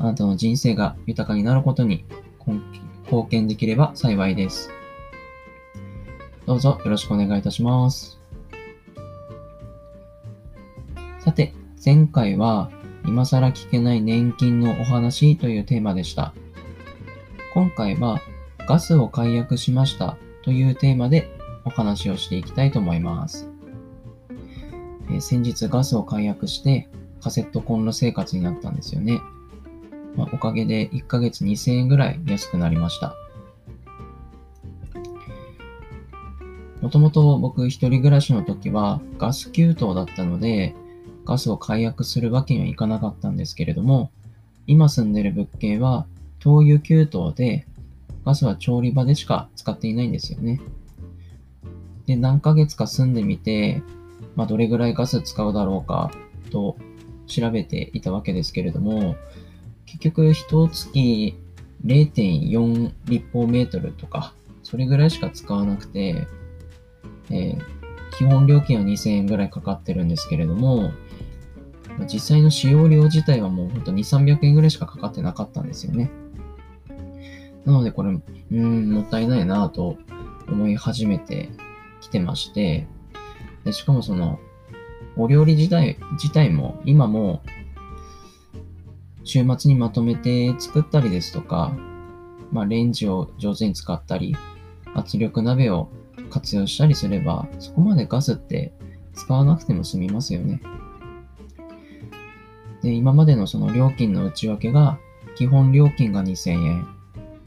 あなたの人生が豊かになることに貢献できれば幸いです。どうぞよろしくお願いいたします。さて、前回は今更聞けない年金のお話というテーマでした。今回はガスを解約しましたというテーマでお話をしていきたいと思います。えー先日ガスを解約してカセットコンロ生活になったんですよね。まあ、おかげで1ヶ月2000円ぐらい安くなりました。もともと僕一人暮らしの時はガス給湯だったので、ガスを解約するわけにはいかなかったんですけれども、今住んでる物件は灯油給湯で、ガスは調理場でしか使っていないんですよね。で、何ヶ月か住んでみて、まあ、どれぐらいガス使うだろうかと調べていたわけですけれども、結局一月0.4立方メートルとか、それぐらいしか使わなくて、えー基本料金は2000円ぐらいかかってるんですけれども、実際の使用量自体はもうほんと2、300円ぐらいしかかかってなかったんですよね。なのでこれ、うーん、もったいないなぁと思い始めてきてまして、でしかもその、お料理自体自体も今も週末にまとめて作ったりですとか、まあ、レンジを上手に使ったり、圧力鍋を活用したりすれば、そこまでガスって使わなくても済みますよね。で、今までのその料金の内訳が、基本料金が2000円、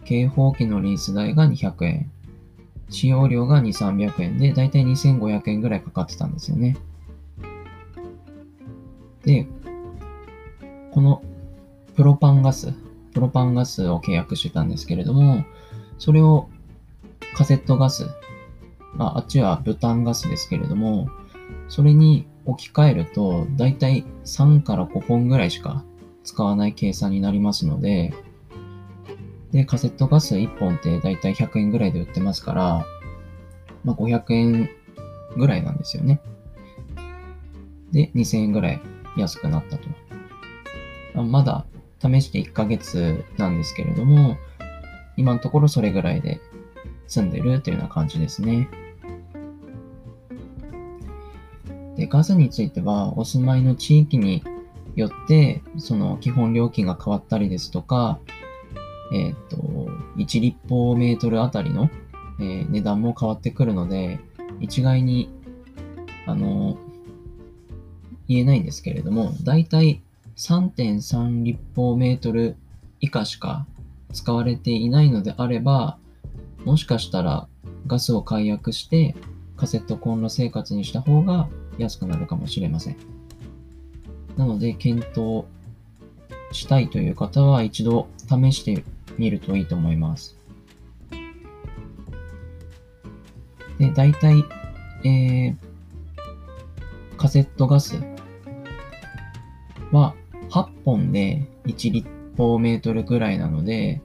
警報機のリース代が200円、使用料が2、300円で、だいたい2500円ぐらいかかってたんですよね。で、このプロパンガス、プロパンガスを契約してたんですけれども、それをカセットガス、まあ、あっちはブタンガスですけれども、それに置き換えると、だいたい3から5本ぐらいしか使わない計算になりますので、で、カセットガス1本ってだいたい100円ぐらいで売ってますから、まあ、500円ぐらいなんですよね。で、2000円ぐらい安くなったと。まだ試して1ヶ月なんですけれども、今のところそれぐらいで住んでるというような感じですね。で、ガスについては、お住まいの地域によって、その基本料金が変わったりですとか、えっ、と、1立方メートルあたりの、えー値段も変わってくるので、一概に、あの、言えないんですけれども、だいたい3.3立方メートル以下しか使われていないのであれば、もしかしたらガスを解約してカセットコンロ生活にした方が安くなるかもしれません。なので、検討したいという方は一度試してみるといいと思います。で、大体、えー、カセットガスは8本で1立方メートルぐらいなので、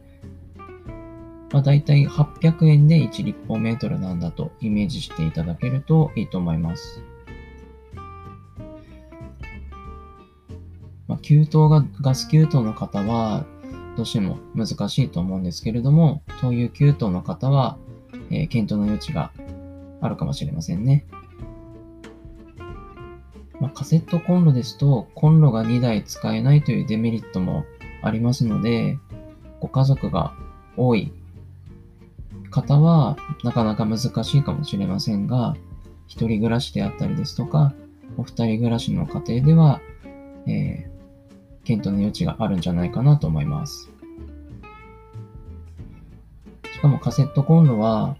まあ、大体800円で1立方メートルなんだとイメージしていただけるといいと思います。まあ、給湯が、ガス給湯の方は、どうしても難しいと思うんですけれども、灯油給湯の方は、えー検討の余地があるかもしれませんね。まあ、カセットコンロですと、コンロが2台使えないというデメリットもありますので、ご家族が多い方はなかなか難しいかもしれませんが、一人暮らしであったりですとか、お二人暮らしの家庭では、えー検討の余地があるんじゃないかなと思います。しかもカセットコンロは、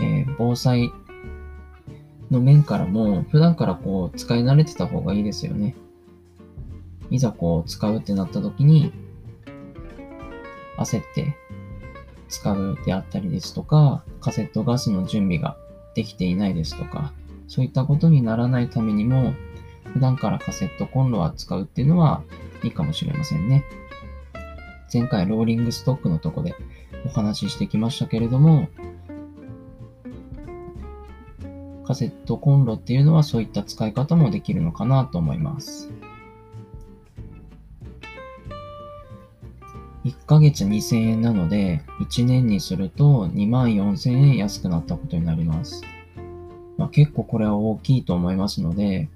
えー防災の面からも、普段からこう使い慣れてた方がいいですよね。いざこう使うってなった時に、焦って使うであったりですとか、カセットガスの準備ができていないですとか、そういったことにならないためにも、普段からカセットコンロは使うっていうのはいいかもしれませんね。前回ローリングストックのとこでお話ししてきましたけれども、カセットコンロっていうのはそういった使い方もできるのかなと思います。1ヶ月2000円なので、1年にすると2万4000円安くなったことになります。まあ、結構これは大きいと思いますので、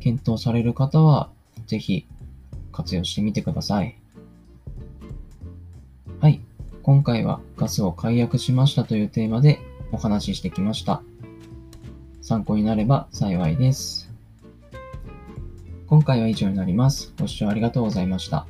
検討される方はぜひ活用してみてください。はい。今回はガスを解約しましたというテーマでお話ししてきました。参考になれば幸いです。今回は以上になります。ご視聴ありがとうございました。